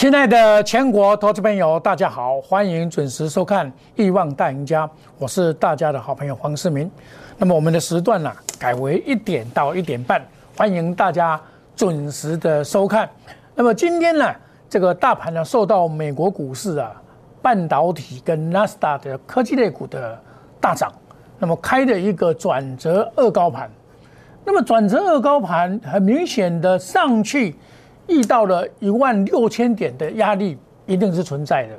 亲爱的全国投资朋友，大家好，欢迎准时收看《亿万大赢家》，我是大家的好朋友黄世明。那么我们的时段呢，改为一点到一点半，欢迎大家准时的收看。那么今天呢，这个大盘呢，受到美国股市啊、半导体跟纳斯达的科技类股的大涨，那么开的一个转折二高盘。那么转折二高盘，很明显的上去。遇到了一万六千点的压力，一定是存在的。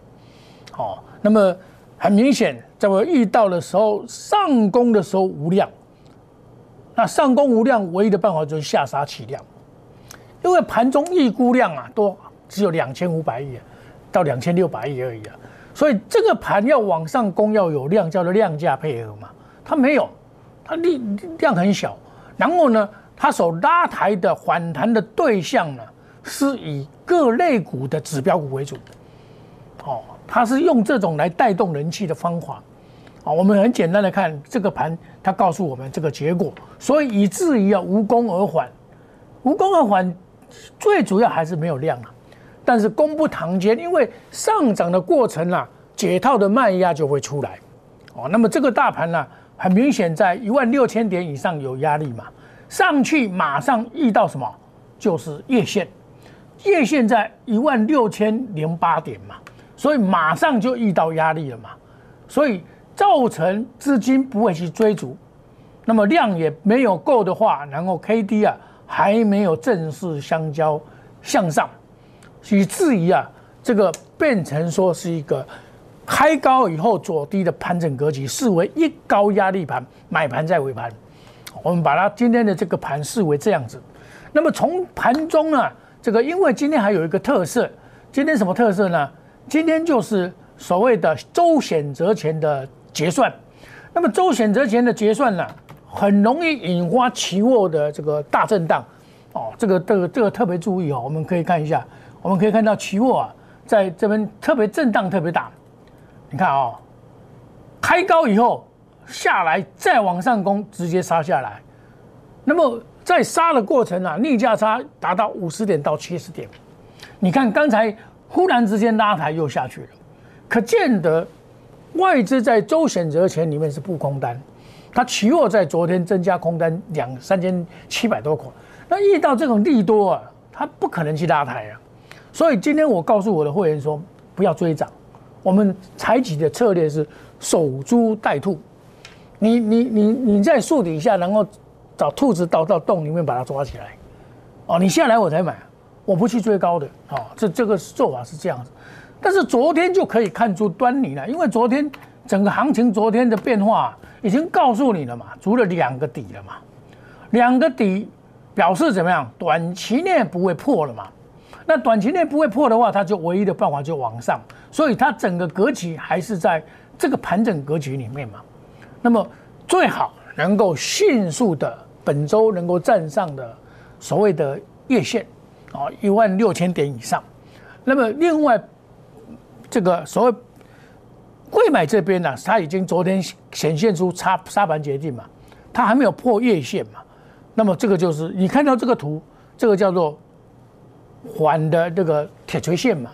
哦，那么很明显，在我遇到的时候，上攻的时候无量。那上攻无量，唯一的办法就是下杀起量，因为盘中预估量啊，多只有两千五百亿到两千六百亿而已啊。所以这个盘要往上攻，要有量，叫做量价配合嘛。它没有，它力量很小。然后呢，它所拉抬的反弹的对象呢？是以各类股的指标股为主，哦，它是用这种来带动人气的方法，啊，我们很简单的看这个盘，它告诉我们这个结果，所以以至于要无功而返，无功而返，最主要还是没有量啊，但是功不堂兼，因为上涨的过程啊，解套的卖压就会出来，哦，那么这个大盘呢，很明显在一万六千点以上有压力嘛，上去马上遇到什么，就是月线。夜线在一万六千零八点嘛，所以马上就遇到压力了嘛，所以造成资金不会去追逐，那么量也没有够的话，然后 K D 啊还没有正式相交向上，以至于啊这个变成说是一个开高以后左低的盘整格局，视为一高压力盘，买盘在尾盘，我们把它今天的这个盘视为这样子，那么从盘中呢？这个，因为今天还有一个特色，今天什么特色呢？今天就是所谓的周选择权的结算。那么周选择权的结算呢，很容易引发期货的这个大震荡。哦，这个这个这个特别注意哦，我们可以看一下，我们可以看到期货啊，在这边特别震荡特别大。你看啊，开高以后下来再往上攻，直接杀下来。那么。在杀的过程啊，逆价差达到五十点到七十点。你看刚才忽然之间拉抬又下去了，可见得外资在周选择权里面是不空单，它期货在昨天增加空单两三千七百多口。那遇到这种利多啊，它不可能去拉抬啊。所以今天我告诉我的会员说，不要追涨，我们采取的策略是守株待兔。你你你你在树底下，然后。找兔子倒到洞里面把它抓起来，哦，你下来我才买，我不去追高的，哦，这这个做法是这样子，但是昨天就可以看出端倪了，因为昨天整个行情昨天的变化已经告诉你了嘛，除了两个底了嘛，两个底表示怎么样？短期内不会破了嘛，那短期内不会破的话，它就唯一的办法就往上，所以它整个格局还是在这个盘整格局里面嘛，那么最好能够迅速的。本周能够站上的所谓的月线啊，一万六千点以上。那么另外这个所谓贵买这边呢，它已经昨天显现出差沙盘决定嘛，它还没有破月线嘛。那么这个就是你看到这个图，这个叫做缓的这个铁锤线嘛，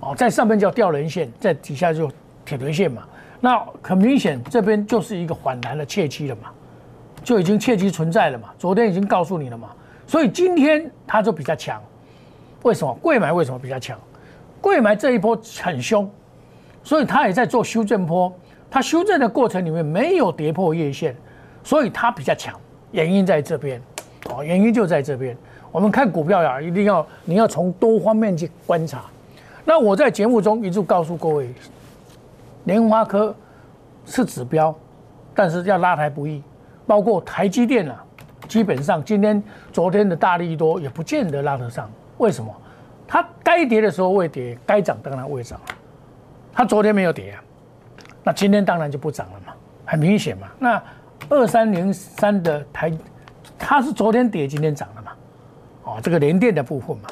哦，在上面叫吊人线，在底下就铁锤线嘛。那很明显，这边就是一个缓弹的切期了嘛。就已经切机存在了嘛？昨天已经告诉你了嘛？所以今天它就比较强。为什么？贵买为什么比较强？贵买这一波很凶，所以它也在做修正波。它修正的过程里面没有跌破月线，所以它比较强。原因在这边，哦，原因就在这边。我们看股票呀，一定要你要从多方面去观察。那我在节目中一直告诉各位，莲花科是指标，但是要拉抬不易。包括台积电啊，基本上今天、昨天的大力多也不见得拉得上。为什么？它该跌的时候未跌，该涨当然未涨。它昨天没有跌啊，那今天当然就不涨了嘛，很明显嘛。那二三零三的台，它是昨天跌，今天涨了嘛？哦，这个连电的部分嘛。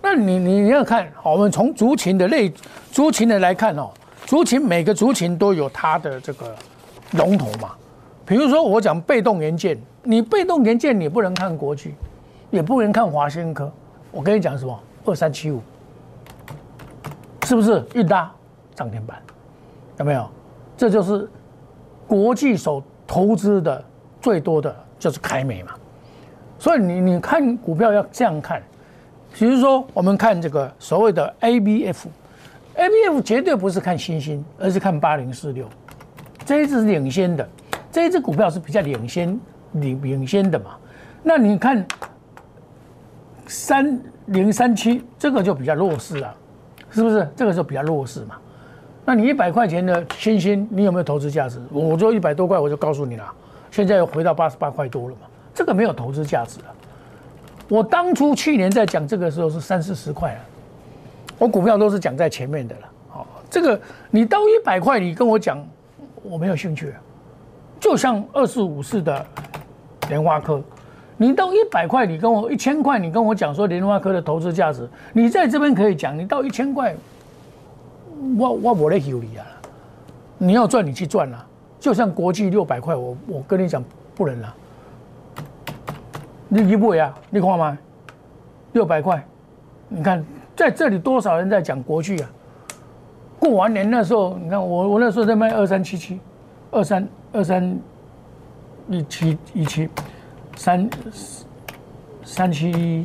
那你你你要看，我们从族群的类族群的来看哦，族群每个族群都有它的这个龙头嘛。比如说，我讲被动元件，你被动元件你不能看国巨，也不能看华新科。我跟你讲什么？二三七五，是不是一拉涨停板？有没有？这就是国际所投资的最多的就是凯美嘛。所以你你看股票要这样看，比如说我们看这个所谓的 ABF，ABF 绝对不是看星星，而是看八零四六，这一只是领先的，这一只股票是比较领先领领先的嘛。那你看三零三七这个就比较弱势了，是不是？这个就比较弱势嘛。那你一百块钱的星星，你有没有投资价值？我就一百多块，我就告诉你了，现在又回到八十八块多了嘛。这个没有投资价值了。我当初去年在讲这个时候是三四十块了，我股票都是讲在前面的了。好，这个你到一百块，你跟我讲，我没有兴趣。就像二四五四的莲花科，你到一百块，你跟我一千块，你跟我讲说莲花科的投资价值，你在这边可以讲，你到一千块。我我我来有你啊！你要赚你去赚啦，就像国际六百块，我我跟你讲不能了。你一不啊？你看吗？六百块，你看在这里多少人在讲国际啊？过完年那时候，你看我我那时候在卖二三七七，二三二三一七一七三三七一。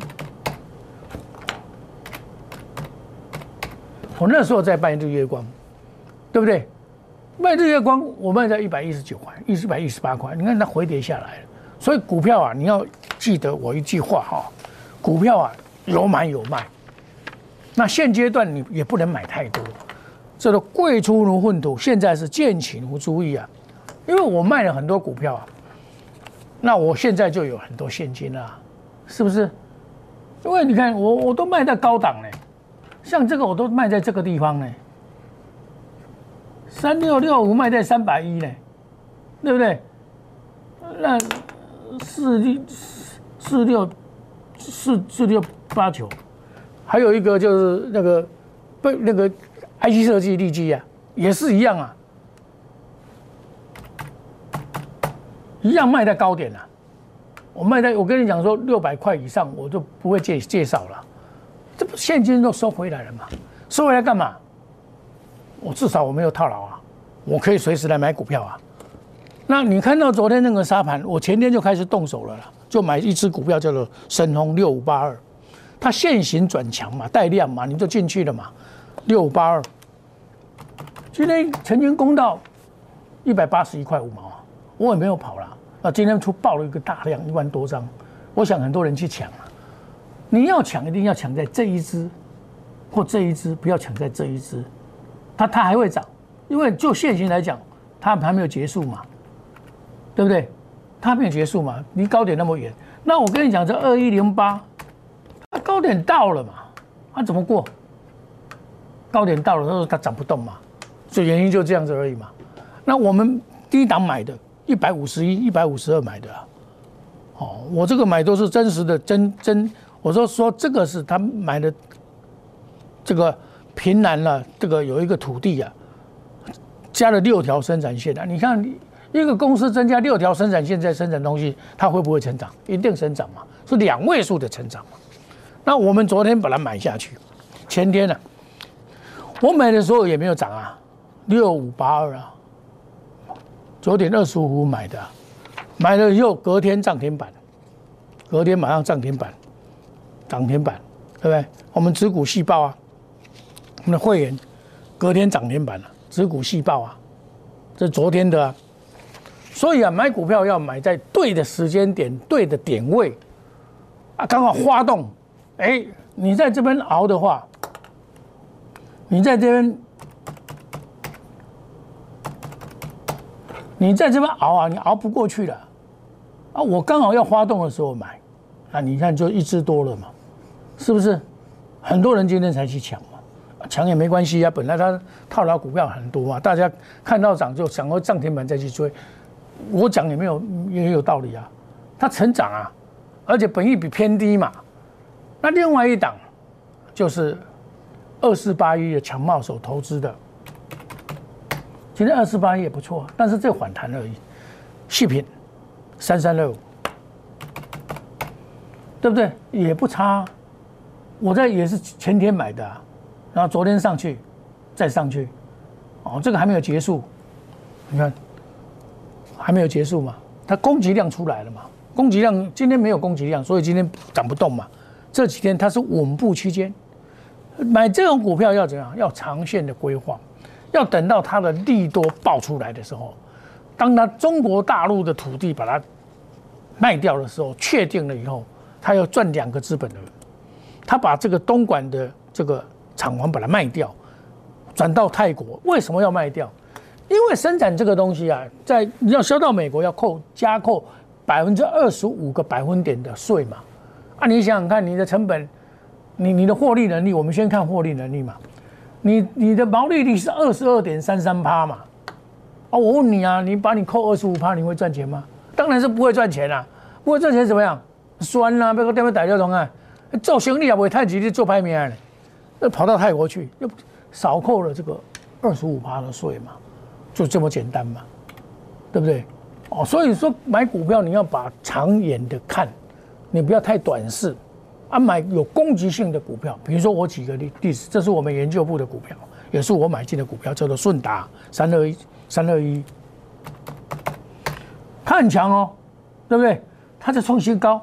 我那时候在卖日月光，对不对？卖日月光，我卖在一百一十九块，一百一十八块。你看它回跌下来了，所以股票啊，你要记得我一句话哈，股票啊有买有卖。那现阶段你也不能买太多，这个贵出如粪土，现在是见起如珠意啊。因为我卖了很多股票啊，那我现在就有很多现金啊，是不是？因为你看我我都卖在高档嘞。像这个我都卖在这个地方呢，三六六五卖在三百一呢，对不对？那四六四六四四六八九，还有一个就是那个被那个 IC 设计利基啊，也是一样啊，一样卖在高点啊。我卖在我跟你讲说六百块以上，我就不会介介绍了。这不现金都收回来了嘛？收回来干嘛？我至少我没有套牢啊，我可以随时来买股票啊。那你看到昨天那个沙盘，我前天就开始动手了啦，就买一只股票叫做深通六五八二，它现行转强嘛，带量嘛，你就进去了嘛。六五八二，今天曾经攻到一百八十一块五毛啊，我也没有跑了。那今天出爆了一个大量一万多张，我想很多人去抢啊。你要抢，一定要抢在这一只，或这一只，不要抢在这一只，它它还会涨，因为就现行来讲，它还没有结束嘛，对不对？它没有结束嘛，离高点那么远，那我跟你讲，这二一零八，它高点到了嘛，它怎么过？高点到了，他说它涨不动嘛，所以原因就这样子而已嘛。那我们低档买的，一百五十一、一百五十二买的，哦，我这个买都是真实的，真真。我说说这个是他买的，这个平南了，这个有一个土地啊，加了六条生产线啊。你看一个公司增加六条生产线在生产东西，它会不会成长？一定成长嘛，是两位数的成长嘛。那我们昨天把它买下去，前天呢，我买的时候也没有涨啊，六五八二啊，九点二十五买的，买了以后隔天涨停板，隔天马上涨停板。涨停板，对不对？我们持股细报啊，我们的会员隔天涨停板了，持股细报啊，这昨天的。所以啊，买股票要买在对的时间点、对的点位啊，刚好发动。哎，你在这边熬的话，你在这边，你在这边熬啊，你熬不过去了啊。我刚好要发动的时候买，啊，你看就一只多了嘛。是不是很多人今天才去抢嘛？抢也没关系啊，本来他套牢股票很多啊，大家看到涨就想要涨停板再去追，我讲也没有也有道理啊。它成长啊，而且本益比偏低嘛。那另外一档就是二四八一的强茂手投资的，今天二四八也不错，但是这反弹而已。细品三三六五，对不对？也不差。我在也是前天买的，然后昨天上去再上去，哦，这个还没有结束，你看还没有结束嘛？它供给量出来了嘛？供给量今天没有供给量，所以今天涨不动嘛。这几天它是稳步区间，买这种股票要怎样？要长线的规划，要等到它的利多爆出来的时候，当它中国大陆的土地把它卖掉的时候，确定了以后，他要赚两个资本的，他把这个东莞的这个厂房把它卖掉，转到泰国，为什么要卖掉？因为生产这个东西啊，在你要销到美国要扣加扣百分之二十五个百分点的税嘛。啊，你想想看，你的成本，你你的获利能力，我们先看获利能力嘛。你你的毛利率是二十二点三三趴嘛？啊，我问你啊，你把你扣二十五趴，你会赚钱吗？当然是不会赚钱啦。不会赚钱怎么样？酸啦，别个点么逮掉同啊？做生意也不会太极力做排名嘞，那跑到泰国去，又少扣了这个二十五趴的税嘛，就这么简单嘛，对不对？哦，所以说买股票你要把长远的看。你不要太短视，啊，买有攻击性的股票，比如说我举个例例子，这是我们研究部的股票，也是我买进的股票，叫做顺达三二一三二一，它很强哦，对不对？它在创新高，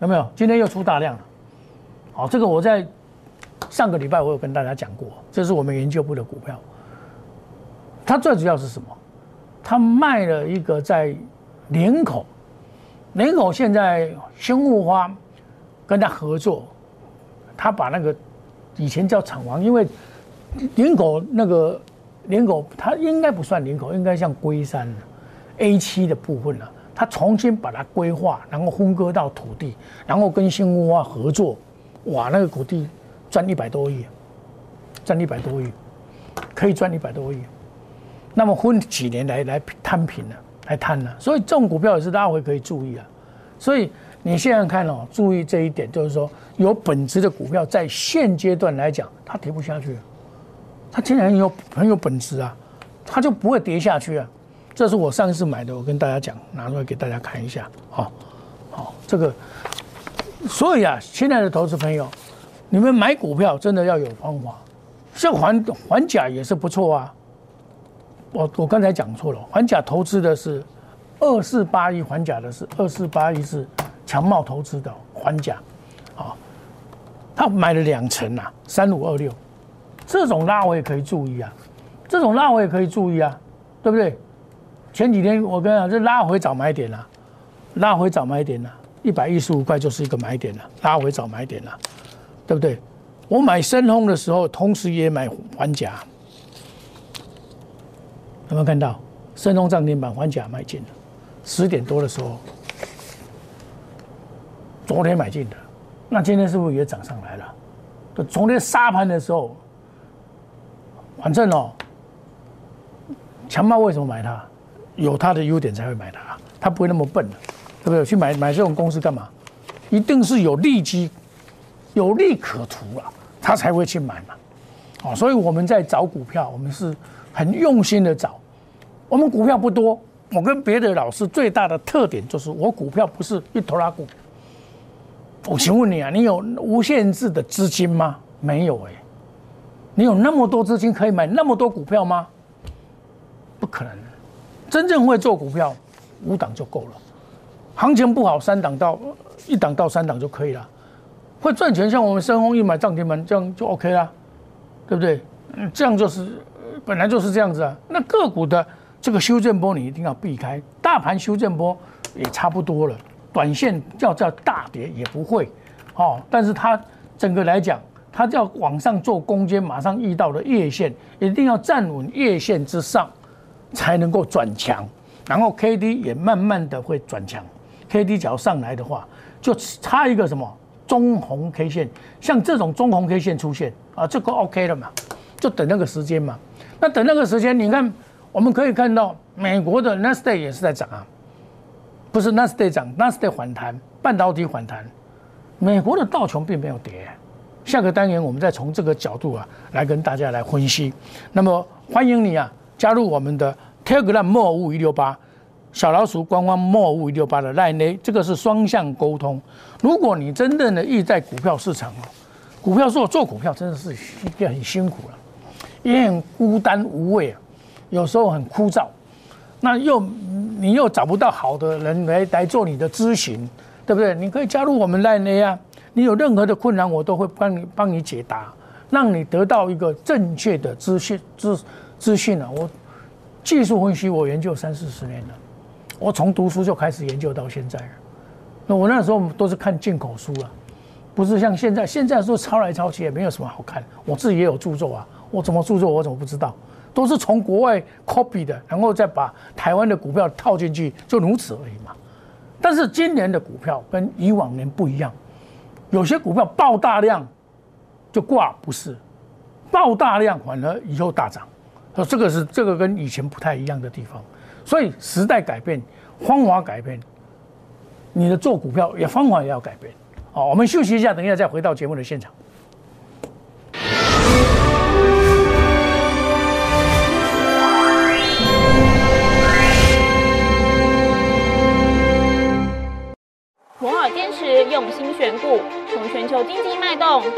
有没有？今天又出大量了，好，这个我在上个礼拜我有跟大家讲过，这是我们研究部的股票，它最主要是什么？它卖了一个在连口。联口现在生物花跟他合作，他把那个以前叫厂房，因为林口那个林口，它应该不算林口，应该像龟山 A 七的部分了。他重新把它规划，然后分割到土地，然后跟新物花合作，哇，那个土地赚一百多亿，赚一百多亿，可以赚一百多亿。那么分几年来来摊平了？来摊了，所以这种股票也是大家会可以注意啊。所以你现在看哦，注意这一点，就是说有本质的股票，在现阶段来讲，它跌不下去，它竟然有很有本质啊，它就不会跌下去啊。这是我上一次买的，我跟大家讲，拿出来给大家看一下。好，好，这个，所以啊，亲爱的投资朋友，你们买股票真的要有方法，像环环甲也是不错啊。我我刚才讲错了，环甲投资的是二四八一，环甲的是二四八一是强茂投资的环甲，啊，他买了两层呐，三五二六，这种拉我也可以注意啊，这种拉我也可以注意啊，对不对？前几天我跟你讲，这拉回早买点了，拉回早买点了，一百一十五块就是一个买点了，拉回早买点了，对不对？我买深通的时候，同时也买环甲。有没有看到？深通涨停板环甲买进了，十点多的时候，昨天买进的，那今天是不是也涨上来了？昨天沙盘的时候，反正哦，强茂为什么买它？有它的优点才会买它，它不会那么笨的，对不对？去买买这种公司干嘛？一定是有利基、有利可图啊，他才会去买嘛。哦，所以我们在找股票，我们是。很用心的找，我们股票不多。我跟别的老师最大的特点就是，我股票不是一头拉股。我请问你啊，你有无限制的资金吗？没有哎。你有那么多资金可以买那么多股票吗？不可能。真正会做股票，五档就够了。行情不好，三档到一档到三档就可以了。会赚钱，像我们深红一买涨停板，这样就 OK 啦，对不对？这样就是。本来就是这样子啊，那个股的这个修正波你一定要避开，大盘修正波也差不多了，短线叫叫大跌也不会，哦，但是它整个来讲，它要往上做攻坚，马上遇到的月线，一定要站稳月线之上，才能够转强，然后 K D 也慢慢的会转强，K D 只要上来的话，就差一个什么中红 K 线，像这种中红 K 线出现啊，这个 OK 了嘛，就等那个时间嘛。那等那个时间，你看，我们可以看到美国的 n a s d a 也是在涨啊，不是 n a s d a q 涨 n a s d a q 反弹，半导体反弹，美国的道琼并没有跌。下个单元我们再从这个角度啊来跟大家来分析。那么欢迎你啊加入我们的 Telegram 莫五一六八小老鼠官方莫五一六八的 Line，这个是双向沟通。如果你真正的意在股票市场哦，股票做做股票真的是一件很辛苦了。也很孤单无味啊，有时候很枯燥。那又你又找不到好的人来来做你的咨询，对不对？你可以加入我们 Line 啊，你有任何的困难，我都会帮你帮你解答，让你得到一个正确的资讯资资讯啊。我技术分析我研究三四十年了，我从读书就开始研究到现在了。那我那时候都是看进口书啊，不是像现在，现在说抄来抄去也没有什么好看。我自己也有著作啊，我怎么著作我怎么不知道？都是从国外 copy 的，然后再把台湾的股票套进去，就如此而已嘛。但是今年的股票跟以往年不一样，有些股票爆大量就挂，不是爆大量反而以后大涨，说这个是这个跟以前不太一样的地方。所以时代改变，方法改变，你的做股票也方法也要改变。好，我们休息一下，等一下再回到节目的现场。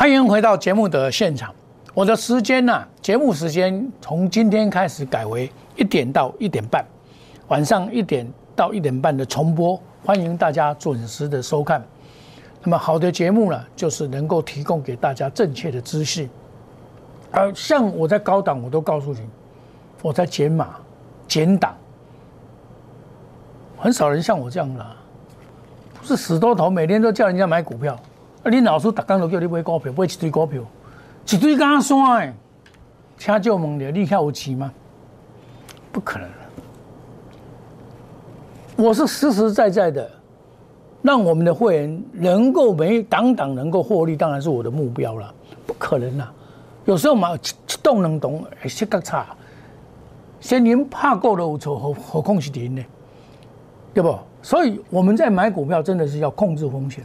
欢迎回到节目的现场。我的时间呢？节目时间从今天开始改为一点到一点半，晚上一点到一点半的重播。欢迎大家准时的收看。那么好的节目呢，就是能够提供给大家正确的资讯。而像我在高档，我都告诉你，我在减码、减档，很少人像我这样啦，不是死多头，每天都叫人家买股票。啊！你老师逐工都叫你买股票，买一堆股票，一堆干山诶，请就问你，你遐有钱吗？不可能。我是实实在在的，让我们的会员能够每档档能够获利，当然是我的目标了。不可能啊！有时候嘛，一动能动，性格差，先您怕够了有错，何何况是您呢？对不？所以我们在买股票，真的是要控制风险。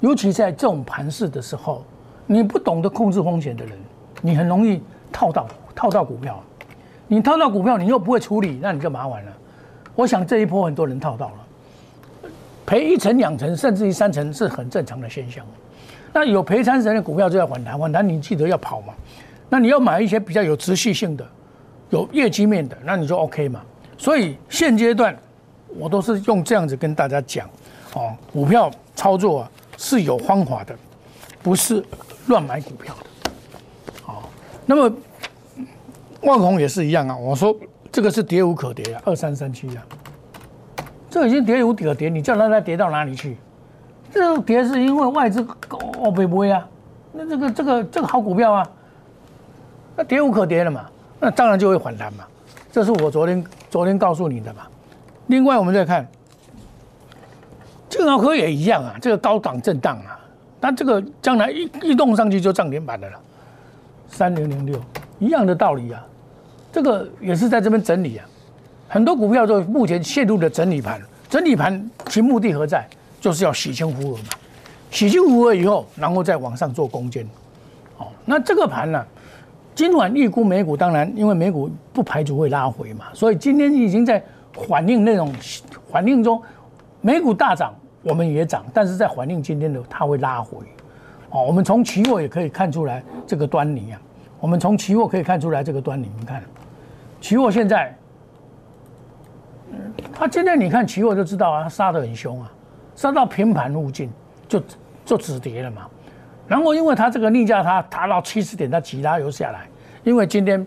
尤其在这种盘势的时候，你不懂得控制风险的人，你很容易套到套到股票。你套到股票，你又不会处理，那你就麻烦了。我想这一波很多人套到了，赔一成、两成，甚至于三成是很正常的现象。那有赔三成的股票就要反弹，反弹你记得要跑嘛。那你要买一些比较有持续性的、有业绩面的，那你就 OK 嘛。所以现阶段我都是用这样子跟大家讲，哦，股票操作啊。是有方法的，不是乱买股票的。好，那么万宏也是一样啊。我说这个是跌无可跌啊，二三三七啊，这已经跌无可跌，你叫它再跌到哪里去？这个跌是因为外资哦被不会啊？那这个这个这个好股票啊，那跌无可跌了嘛，那当然就会反弹嘛。这是我昨天昨天告诉你的嘛。另外，我们再看。正豪科也一样啊，这个高档震荡啊，那这个将来一一动上去就涨停板的了，三零零六一样的道理啊，这个也是在这边整理啊，很多股票都目前陷入了整理盘，整理盘其目的何在？就是要洗清浮额嘛，洗清浮额以后，然后再往上做攻坚，哦，那这个盘呢，今晚预估美股，当然因为美股不排除会拉回嘛，所以今天已经在反映那种反映中。美股大涨，我们也涨，但是在环境今天的它会拉回，哦，我们从期货也可以看出来这个端倪啊。我们从期货可以看出来这个端倪，你看，期货现在，嗯，它今天你看期货就知道啊，它杀得很凶啊，杀到平盘附近就就止跌了嘛。然后因为它这个逆价它达到七十点，它急拉又下来，因为今天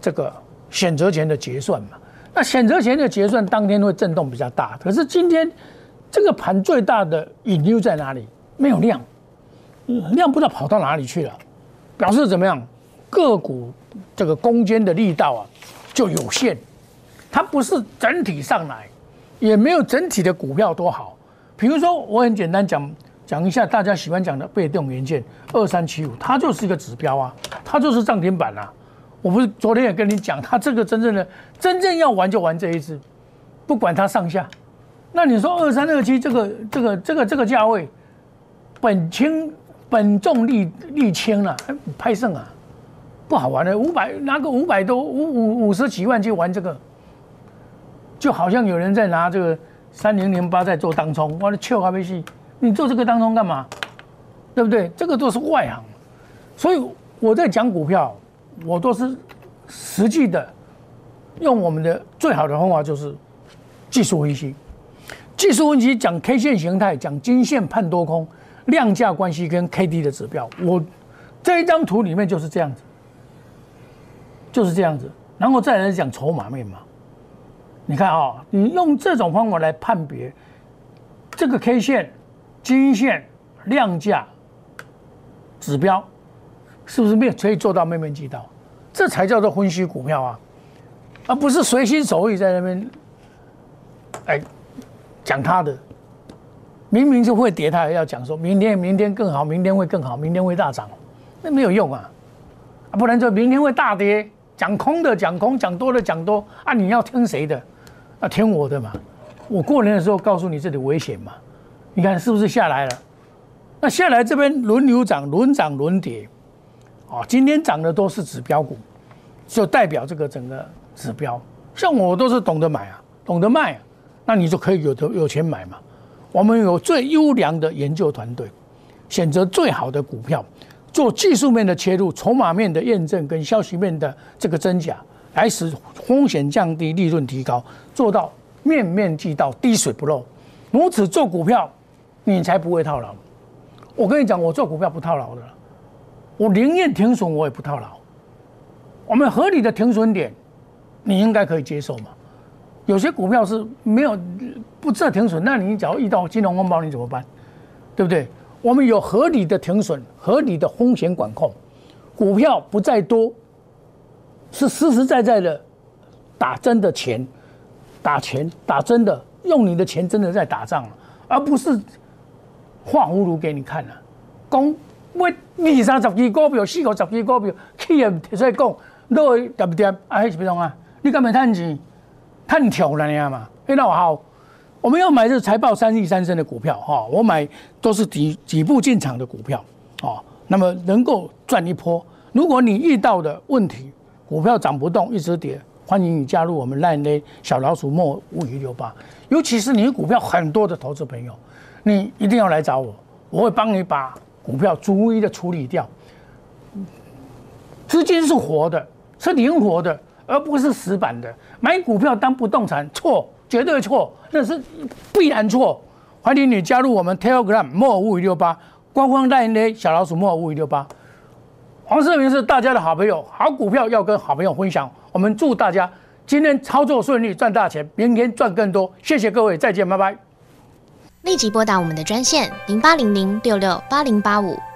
这个选择权的结算嘛。那选择权的结算当天会震动比较大，可是今天这个盘最大的隐忧在哪里？没有量，量不知道跑到哪里去了，表示怎么样？个股这个攻坚的力道啊就有限，它不是整体上来，也没有整体的股票多好。比如说，我很简单讲讲一下大家喜欢讲的被动元件二三七五，它就是一个指标啊，它就是涨停板啊。我不是昨天也跟你讲，它这个真正的真正要玩就玩这一支，不管它上下。那你说二三二七这个这个这个这个价位，本轻本重利利轻了，拍胜啊，不好玩的。五百拿个五百多五五五十几万去玩这个，就好像有人在拿这个三零零八在做当冲，我的笑还没戏。你做这个当冲干嘛？对不对？这个都是外行，所以我在讲股票。我都是实际的，用我们的最好的方法就是技术分析。技术分析讲 K 线形态，讲金线判多空，量价关系跟 K D 的指标。我这一张图里面就是这样子，就是这样子。然后再来讲筹码面嘛。你看啊，你用这种方法来判别这个 K 线、金线、量价指标。是不是面可以做到面面俱到？这才叫做分析股票啊，而不是随心所欲在那边，哎，讲他的，明明就会跌，他还要讲说明天明天更好，明天会更好，明天会大涨，那没有用啊，啊，不然就明天会大跌，讲空的讲空，讲多的讲多啊，你要听谁的？啊，听我的嘛，我过年的时候告诉你这里危险嘛，你看是不是下来了？那下来这边轮流涨，轮涨轮跌。哦，今天涨的都是指标股，就代表这个整个指标。像我都是懂得买啊，懂得卖，那你就可以有的有钱买嘛。我们有最优良的研究团队，选择最好的股票，做技术面的切入、筹码面的验证跟消息面的这个真假，来使风险降低、利润提高，做到面面俱到、滴水不漏。如此做股票，你才不会套牢。我跟你讲，我做股票不套牢的。我宁愿停损，我也不套牢。我们合理的停损点，你应该可以接受嘛？有些股票是没有不设停损，那你只要遇到金融风暴，你怎么办？对不对？我们有合理的停损，合理的风险管控，股票不再多，是实实在在的打真的钱，打钱打真的，用你的钱真的在打仗了而不是画葫芦给你看了，公。买二三十支股票，四五十支股票，企业提出来讲，落去跌不跌？啊，是不同啊！你敢没趁钱？趁跳了呀嘛？那我好，我们要买这财报三亿三升的股票哈，我买都是底底部进场的股票哦，那么能够赚一波。如果你遇到的问题，股票涨不动，一直跌，欢迎你加入我们烂的小老鼠莫五一六八。尤其是你股票很多的投资朋友，你一定要来找我，我会帮你把。股票逐一的处理掉，资金是活的，是灵活的，而不是死板的。买股票当不动产错，绝对错，那是必然错。欢迎你加入我们 Telegram 莫五五六八官方代言的小老鼠莫五五六八。黄世明是大家的好朋友，好股票要跟好朋友分享。我们祝大家今天操作顺利，赚大钱，明天赚更多。谢谢各位，再见，拜拜。立即拨打我们的专线零八零零六六八零八五